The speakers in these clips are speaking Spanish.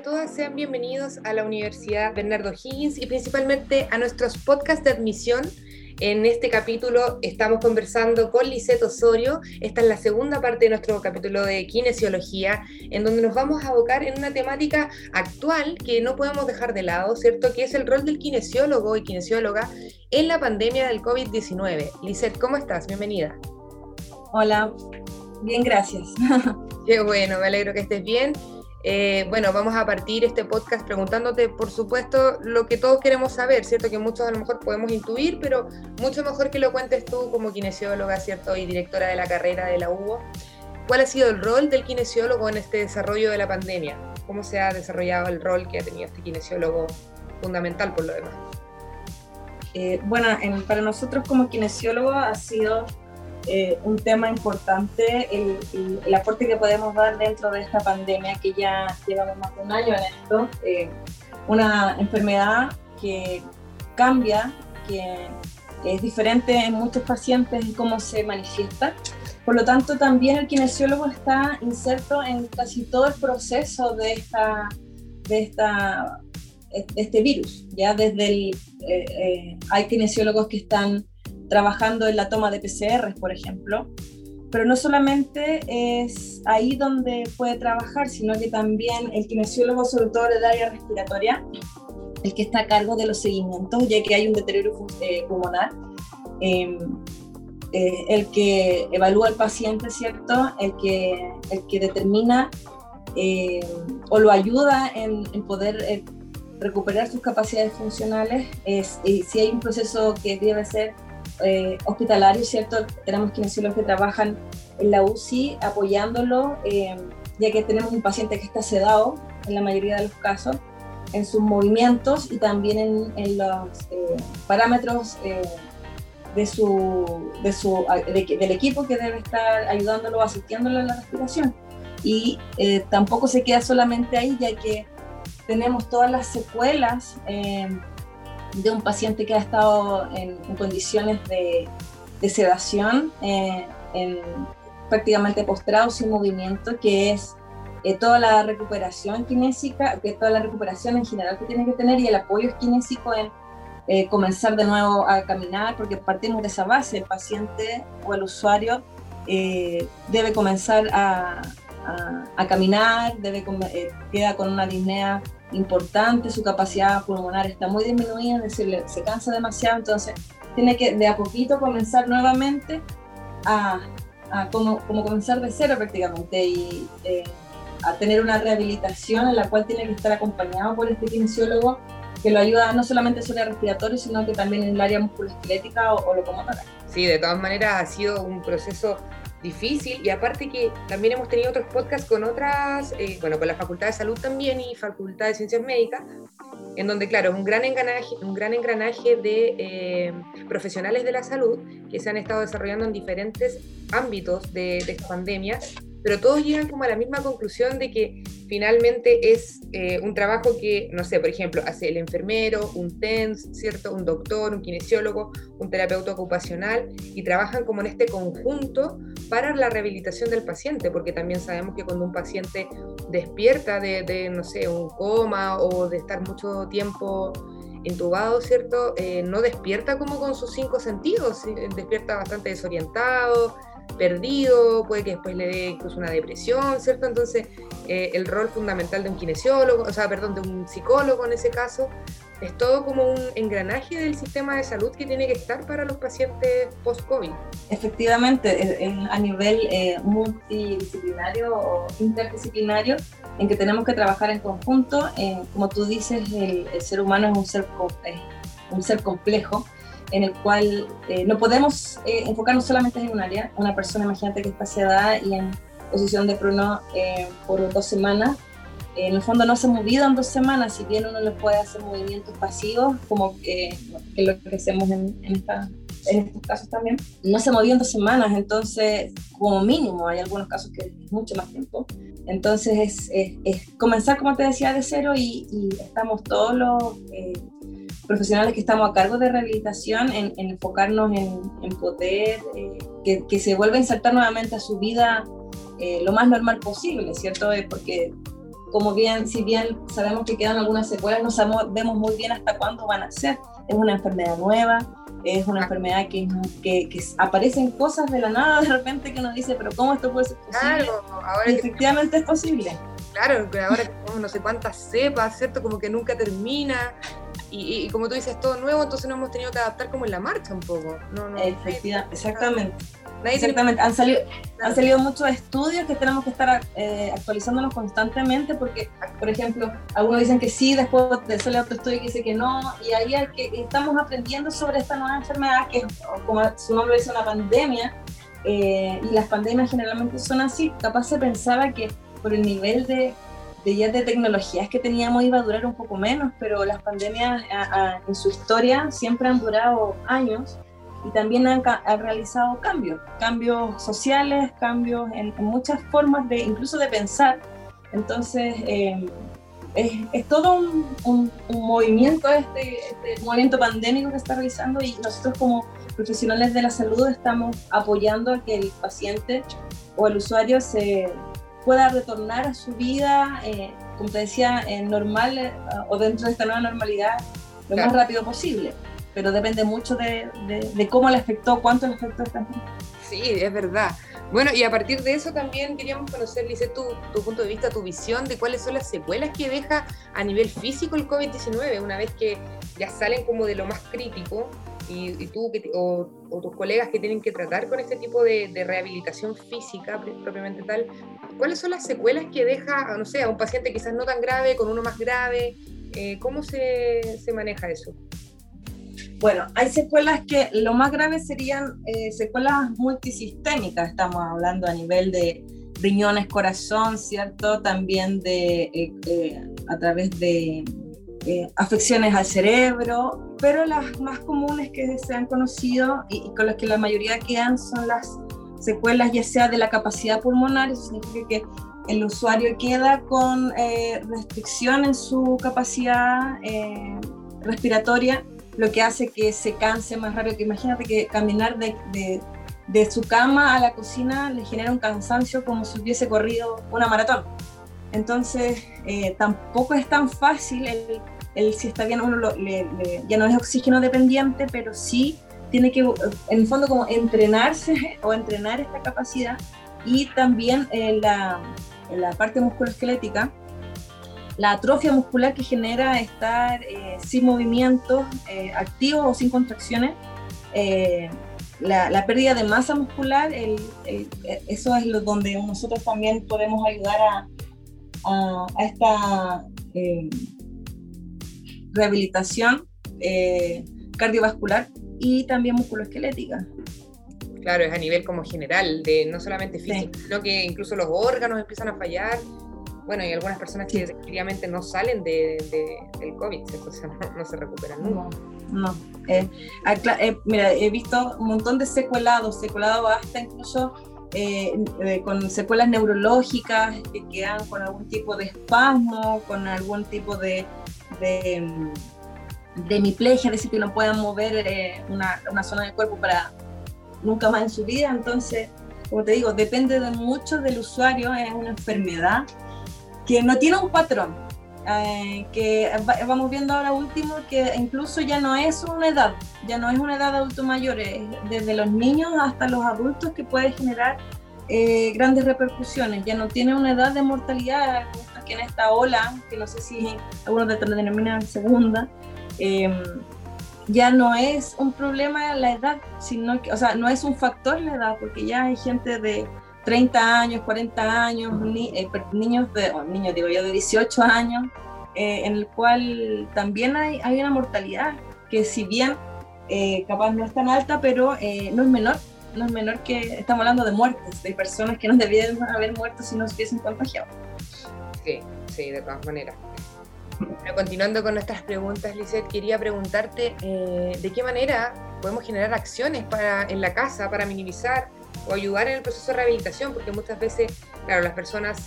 a todas, sean bienvenidos a la Universidad Bernardo Higgins y principalmente a nuestros podcasts de admisión. En este capítulo estamos conversando con Lisette Osorio. Esta es la segunda parte de nuestro capítulo de kinesiología, en donde nos vamos a abocar en una temática actual que no podemos dejar de lado, ¿cierto? Que es el rol del kinesiólogo y kinesióloga en la pandemia del COVID-19. Lisette, ¿cómo estás? Bienvenida. Hola, bien, gracias. Qué bueno, me alegro que estés bien. Eh, bueno, vamos a partir este podcast preguntándote, por supuesto, lo que todos queremos saber, ¿cierto? Que muchos a lo mejor podemos intuir, pero mucho mejor que lo cuentes tú como kinesióloga, ¿cierto? Y directora de la carrera de la UBO. ¿Cuál ha sido el rol del kinesiólogo en este desarrollo de la pandemia? ¿Cómo se ha desarrollado el rol que ha tenido este kinesiólogo fundamental por lo demás? Eh, bueno, para nosotros como kinesiólogo ha sido eh, un tema importante, el, aporte que podemos dar dentro de esta pandemia, que ya llevamos más de un año en esto, eh, una enfermedad que cambia, que es diferente en muchos pacientes en cómo se manifiesta. Por lo tanto, también el kinesiólogo está inserto en casi todo el proceso de, esta, de, esta, este virus. Ya desde el, eh, hay kinesiólogos que están trabajando en la toma de PCR, por ejemplo. Pero no solamente es ahí donde puede trabajar, sino que también el kinesiólogo, sobre todo del área respiratoria, el que está a cargo de los seguimientos, ya que hay un deterioro eh, pulmonar, em, eh, el que evalúa al paciente, ¿cierto? El que, el que determina eh, o lo ayuda en, en poder recuperar sus capacidades funcionales, es, si hay un proceso que debe ser eh, hospitalarios, ¿cierto? Tenemos kinesiólogos que trabajan en la UCI apoyándolo, eh, ya que tenemos un paciente que está sedado en la mayoría de los casos, en sus movimientos y también en, los eh, parámetros de su, de su, del equipo que debe estar ayudándolo, asistiéndolo en la respiración. Y tampoco se queda solamente ahí, ya que tenemos todas las secuelas de un paciente que ha estado en, condiciones de, sedación, eh, en, prácticamente postrado sin movimiento, que es eh, toda la recuperación kinésica, que toda la recuperación en general que tiene que tener y el apoyo kinésico en eh, comenzar de nuevo a caminar, porque partimos de esa base, el paciente o el usuario debe comenzar a, a, caminar, debe, queda con una disnea importante, su capacidad pulmonar está muy disminuida, es decir, se cansa demasiado, entonces tiene que de a poquito comenzar nuevamente a, como, como, comenzar de cero prácticamente y eh, a tener una rehabilitación en la cual tiene que estar acompañado por este kinesiólogo que lo ayuda no solamente en su área respiratoria, sino que también en el área musculoesquelética o, o locomotora. Sí, de todas maneras ha sido un proceso difícil. Y aparte que también hemos tenido otros podcasts con otras, eh, bueno, con la Facultad de Salud también y Facultad de Ciencias Médicas, en donde, claro, un gran engranaje, un gran engranaje de eh, profesionales de la salud que se han estado desarrollando en diferentes ámbitos de, de pandemia pero todos llegan como a la misma conclusión de que finalmente es eh, un trabajo que, no sé, por ejemplo, hace el enfermero, un TENS, ¿cierto? Un doctor, un kinesiólogo, un terapeuta ocupacional, y trabajan como en este conjunto para la rehabilitación del paciente, porque también sabemos que cuando un paciente despierta de, no sé, un coma o de estar mucho tiempo intubado, ¿cierto? Eh, no despierta como con sus cinco sentidos, despierta bastante desorientado, perdido, puede que después le dé incluso una depresión, ¿cierto? Entonces, eh, el rol fundamental de un kinesiólogo, o sea, perdón, de un psicólogo en ese caso, es todo como un engranaje del sistema de salud que tiene que estar para los pacientes post-COVID. Efectivamente, a nivel eh, multidisciplinario o interdisciplinario, en que tenemos que trabajar en conjunto, eh, como tú dices, el, ser humano es un ser, un ser complejo en el cual eh, no podemos eh, enfocarnos solamente en un área. Una persona, imagínate que está sedada y en posición de prono eh, por dos semanas, en el fondo no se ha movido en dos semanas, si bien uno le puede hacer movimientos pasivos, como que, que lo que hacemos en, en, esta, en, estos casos también, no se movió en dos semanas, entonces como mínimo, hay algunos casos que es mucho más tiempo. Entonces es, es, es comenzar, como te decía, de cero y, y estamos todos los profesionales que estamos a cargo de rehabilitación en, enfocarnos en, poder eh, que, que, se vuelva a insertar nuevamente a su vida eh, lo más normal posible, ¿cierto? Eh, porque como bien, si bien sabemos que quedan algunas secuelas, no sabemos muy bien hasta cuándo van a ser. Es una enfermedad nueva, es una enfermedad que, que, aparecen cosas de la nada de repente que uno dice, pero ¿cómo esto puede ser posible? Claro, ahora efectivamente es posible. Claro, que ahora tenemos no sé cuántas cepas, ¿cierto? Como que nunca termina. Y, como tú dices, todo nuevo, entonces nos hemos tenido que adaptar como en la marcha un poco. No, no, exactamente. Exactamente, han salido, han salido muchos estudios que tenemos que estar eh, actualizándonos constantemente porque, por ejemplo, algunos dicen que sí, después de sale otro estudio que dice que no, y ahí hay que, estamos aprendiendo sobre esta nueva enfermedad que, como su nombre dice, una pandemia, eh, y las pandemias generalmente son así. Capaz se pensaba que por el nivel de, de de tecnologías que teníamos iba a durar un poco menos, pero las pandemias en su historia siempre han durado años y también han, realizado cambios, cambios sociales, cambios en, muchas formas de incluso de pensar. Entonces, eh, es, todo un, movimiento, este, este, movimiento pandémico que está realizando y nosotros como profesionales de la salud estamos apoyando a que el paciente o el usuario se pueda retornar a su vida, eh, como te decía, normal eh, o dentro de esta nueva normalidad lo más rápido posible pero depende mucho de, de, cómo le afectó, cuánto le afectó también. Sí, es verdad. Bueno, y a partir de eso también queríamos conocer, Lice, tu, tu punto de vista, tu visión de cuáles son las secuelas que deja a nivel físico el COVID-19, una vez que ya salen como de lo más crítico y, tú que, o, o, tus colegas que tienen que tratar con este tipo de, de, rehabilitación física propiamente tal, ¿cuáles son las secuelas que deja, no sé, a un paciente quizás no tan grave, con uno más grave? Eh, ¿Cómo se, se maneja eso? Bueno, hay secuelas que lo más grave serían eh, secuelas multisistémicas, estamos hablando a nivel de riñones, corazón, ¿cierto? También de, eh, eh, a través de afecciones al cerebro, pero las más comunes que se han conocido y, con las que la mayoría quedan son las secuelas ya sea de la capacidad pulmonar, eso significa que el usuario queda con restricción en su capacidad respiratoria lo que hace que se canse más rápido. Que imagínate que caminar de, de, su cama a la cocina le genera un cansancio como si hubiese corrido una maratón. Entonces, eh, tampoco es tan fácil el, el, si está bien, uno ya no es oxígeno dependiente, pero sí tiene que, en el fondo, como entrenarse o entrenar esta capacidad. Y también en la, en la parte musculoesquelética la atrofia muscular que genera estar eh, sin movimientos eh, activos o sin contracciones, eh, la, pérdida de masa muscular, eso es lo donde nosotros también podemos ayudar a, a, esta rehabilitación cardiovascular y también musculoesquelética. Claro, es a nivel como general, de no solamente físico, sino que incluso los órganos empiezan a fallar bueno, hay algunas personas que efectivamente no salen de, del COVID, o sea, no, se recuperan No, no. Eh, eh, mira, he visto un montón de secuelados, secuelados hasta incluso eh, con secuelas neurológicas que quedan con algún tipo de espasmo, con algún tipo de, de, de hemiplegia, es decir, que no puedan mover una, una zona del cuerpo para nunca más en su vida. Entonces, como te digo, depende de mucho del usuario, es una enfermedad que no tiene un patrón, eh, que vamos viendo ahora último que incluso ya no es una edad, ya no es una edad de adulto mayor, desde los niños hasta los adultos que puede generar eh, grandes repercusiones, ya no tiene una edad de mortalidad, que en esta ola, que no sé si algunos determinan segunda, eh, ya no es un problema la edad, sino que, o sea, no es un factor la edad, porque ya hay gente de 30 años, 40 años, eh, niños, de, niños digo yo, de 18 años, eh, en el cual también hay, hay, una mortalidad que si bien eh, capaz no es tan alta, pero no es menor, no es menor que estamos hablando de muertes, de personas que no debieran haber muerto si no se hubiesen contagiado. Sí, de todas maneras. continuando con nuestras preguntas, Lizeth, quería preguntarte de qué manera podemos generar acciones para, en la casa para minimizar o ayudar en el proceso de rehabilitación, porque muchas veces, claro, las personas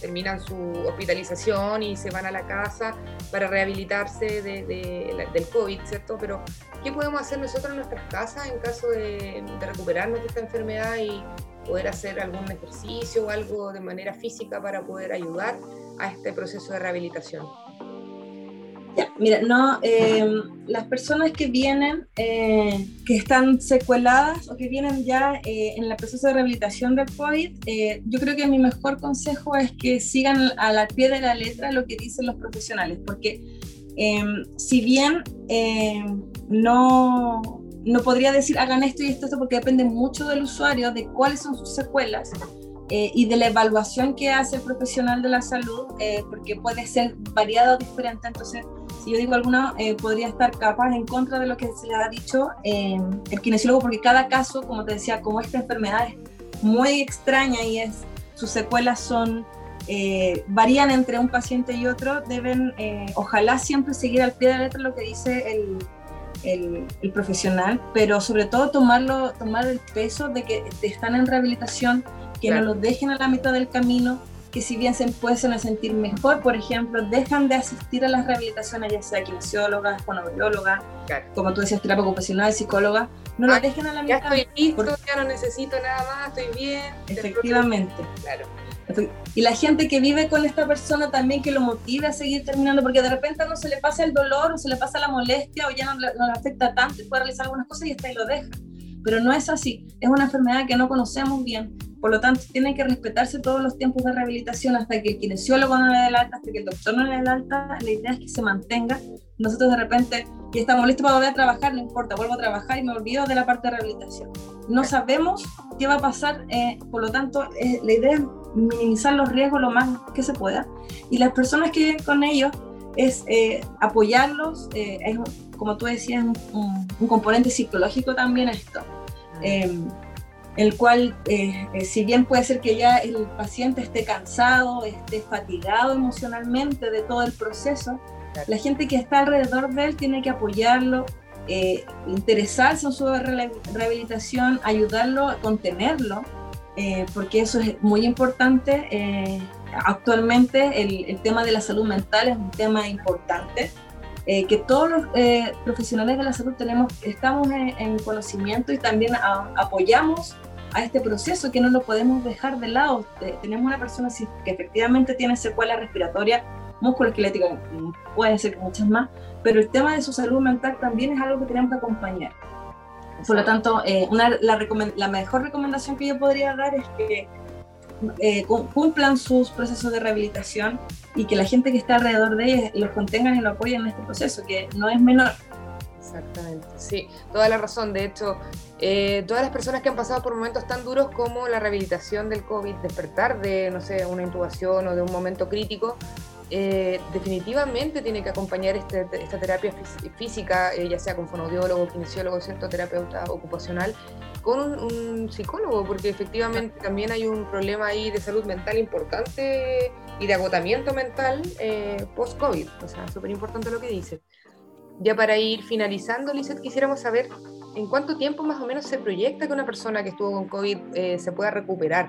terminan su hospitalización y se van a la casa para rehabilitarse de, del COVID, ¿cierto? Pero, ¿qué podemos hacer nosotros en nuestras casas en caso de, recuperarnos de esta enfermedad y poder hacer algún ejercicio o algo de manera física para poder ayudar a este proceso de rehabilitación? mira, no, em, las personas que vienen, eh, que están secueladas o que vienen ya eh, en el proceso de rehabilitación del COVID, eh, yo creo que mi mejor consejo es que sigan a la pie de la letra lo que dicen los profesionales, porque em, si bien em, no, no podría decir hagan esto y esto, esto, porque depende mucho del usuario, de cuáles son sus secuelas, y de la evaluación que hace el profesional de la salud, porque puede ser variado o diferente. Entonces, si yo digo alguna, eh, podría estar capaz en contra de lo que se le ha dicho eh, el kinesiólogo, porque cada caso, como te decía, como esta enfermedad es muy extraña y es, sus secuelas son, eh, varían entre un paciente y otro, deben, ojalá siempre seguir al pie de la letra lo que dice el, el, el, profesional, pero sobre todo tomarlo, tomar el peso de que están en rehabilitación, que no los dejen a la mitad del camino, que si bien se pueden sentir mejor, por ejemplo, dejan de asistir a las rehabilitaciones, ya sea kinesiólogas, fonoaudiólogas, como tú decías, terapia ocupacional, psicóloga, no lo dejen a la mitad. Ya estoy listo, ya no necesito nada más, estoy bien. Efectivamente. Claro. Y la gente que vive con esta persona también que lo motive a seguir terminando, porque de repente no se le pasa el dolor o se le pasa la molestia o ya no, le afecta tanto y puede realizar algunas cosas y hasta ahí lo deja. Pero no es así, es una enfermedad que no conocemos bien, por lo tanto, tienen que respetarse todos los tiempos de rehabilitación hasta que el kinesiólogo no le dé el alta, hasta que el doctor no le dé el alta. La idea es que se mantenga. Nosotros de repente ya estamos listos para volver a trabajar, no importa, vuelvo a trabajar y me olvido de la parte de rehabilitación. No sabemos qué va a pasar, eh, por lo tanto, eh, la idea minimizar los riesgos lo más que se pueda. Y las personas que viven con ellos es eh, apoyarlos, es, como tú decías, un, un, componente psicológico también esto. Mm el cual, eh, eh, si bien puede ser que ya el paciente esté cansado, esté fatigado emocionalmente de todo el proceso, la gente que está alrededor de él tiene que apoyarlo, eh, interesarse en su rehabilitación, ayudarlo a contenerlo, porque eso es muy importante. actualmente el, el, tema de la salud mental es un tema importante. que todos los profesionales de la salud tenemos, estamos en, conocimiento y también apoyamos a este proceso que no lo podemos dejar de lado. Tenemos una persona que efectivamente tiene secuelas respiratorias, musculoesqueléticas, puede ser muchas más, pero el tema de su salud mental también es algo que tenemos que acompañar. Por lo tanto, eh, una, la, la, mejor recomendación que yo podría dar es que eh, cumplan sus procesos de rehabilitación y que la gente que está alrededor de ellos los contengan y lo apoyen en este proceso, que no es menor. Exactamente, sí, toda la razón. De hecho, eh, todas las personas que han pasado por momentos tan duros como la rehabilitación del COVID, despertar de, no sé, una intubación o de un momento crítico, eh, definitivamente tiene que acompañar este, esta terapia física, eh, ya sea con fonoaudiólogo, kinesiólogo, cierto, terapeuta ocupacional, con un, psicólogo, porque efectivamente también hay un problema ahí de salud mental importante y de agotamiento mental post-COVID. O sea, súper importante lo que dice. Ya para ir finalizando, Lizeth, quisiéramos saber en cuánto tiempo más o menos se proyecta que una persona que estuvo con COVID eh, se pueda recuperar,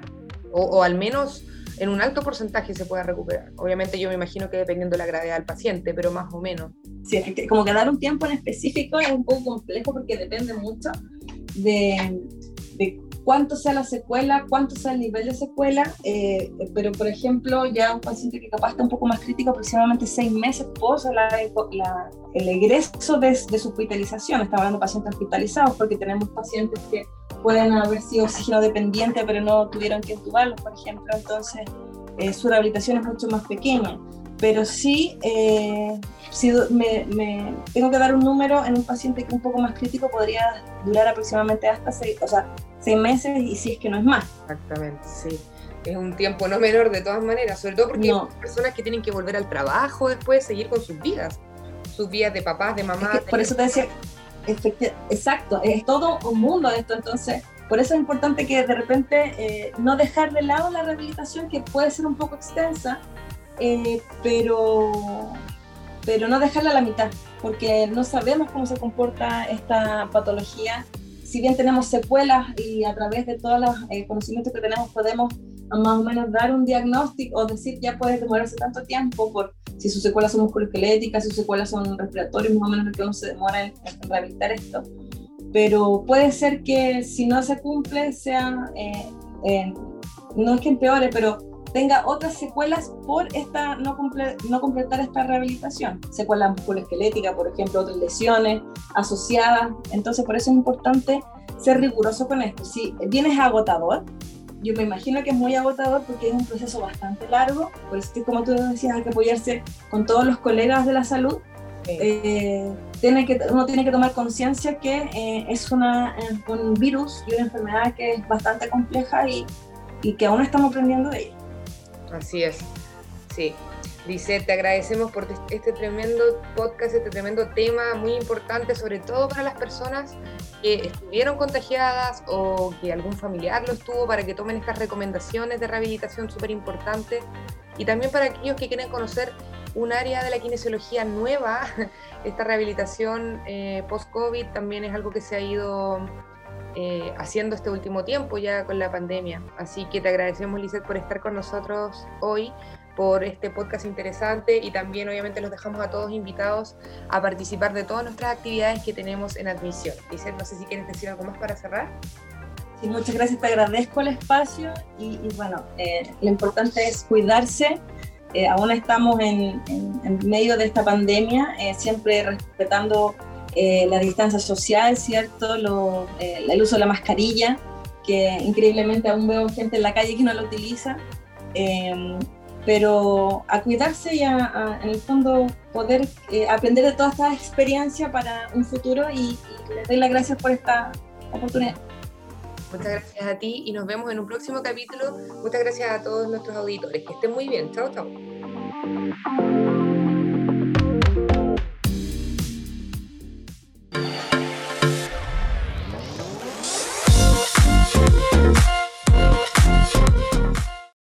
o, al menos en un alto porcentaje se pueda recuperar. Obviamente yo me imagino que dependiendo de la gravedad del paciente, pero más o menos. Sí, como que dar un tiempo en específico es un poco complejo porque depende mucho de, de cuánto sea la secuela, cuánto sea el nivel de secuela, eh, pero por ejemplo, ya un paciente que capaz está un poco más crítico, aproximadamente seis meses post la, el egreso de, su hospitalización, estamos hablando de pacientes hospitalizados, porque tenemos pacientes que pueden haber sido oxígeno dependiente, pero no tuvieron que entubarlos, por ejemplo, entonces eh, su rehabilitación es mucho más pequeña pero sí, eh, si me, tengo que dar un número en un paciente que es un poco más crítico, podría durar aproximadamente hasta seis, o sea, seis meses y si es que no es más. Exactamente, sí. Es un tiempo no menor de todas maneras, sobre todo porque hay personas que tienen que volver al trabajo después, seguir con sus vidas, sus vidas de papás, de mamás. por eso te decía, exacto, es todo un mundo esto, entonces por eso es importante que de repente eh, no dejar de lado la rehabilitación que puede ser un poco extensa, eh, pero, pero no dejarla a la mitad, porque no sabemos cómo se comporta esta patología. Si bien tenemos secuelas y a través de todos los eh, conocimientos que tenemos podemos más o menos dar un diagnóstico o decir ya puede demorarse tanto tiempo por si sus secuelas son musculoesqueléticas, si sus secuelas son respiratorias, más o menos lo que uno se demora en, rehabilitar esto. Pero puede ser que si no se cumple sea, eh, no es que empeore, pero tenga otras secuelas por esta, no, no completar esta rehabilitación. Secuelas musculoesqueléticas, por ejemplo, otras lesiones asociadas. Entonces, por eso es importante ser riguroso con esto. Si bien es agotador, yo me imagino que es muy agotador porque es un proceso bastante largo, por eso como tú decías, hay que apoyarse con todos los colegas de la salud. Eh, tiene que, uno tiene que tomar conciencia que eh, es una, un virus y una enfermedad que es bastante compleja y, y que aún estamos aprendiendo de ella. Así es, sí. Dice, te agradecemos por este tremendo podcast, este tremendo tema muy importante, sobre todo para las personas que estuvieron contagiadas o que algún familiar lo estuvo, para que tomen estas recomendaciones de rehabilitación súper importantes. Y también para aquellos que quieren conocer un área de la kinesiología nueva, esta rehabilitación eh, post-COVID también es algo que se ha ido eh, haciendo este último tiempo ya con la pandemia. Así que te agradecemos, Lizeth, por estar con nosotros hoy, por este podcast interesante y también obviamente los dejamos a todos invitados a participar de todas nuestras actividades que tenemos en admisión. Lizeth, no sé si quieres decir algo más para cerrar. Sí, muchas gracias, te agradezco el espacio y, bueno, eh, lo importante es cuidarse. Eh, aún estamos en, medio de esta pandemia, siempre respetando eh, la distancia social, ¿cierto? Lo, eh, el uso de la mascarilla, que increíblemente aún veo gente en la calle que no lo utiliza pero a cuidarse y a, a en el fondo poder eh, aprender de toda esta experiencia para un futuro y, les doy las gracias por esta oportunidad. Muchas gracias a ti y nos vemos en un próximo capítulo. Muchas gracias a todos nuestros auditores. Que estén muy bien. Chao, chao.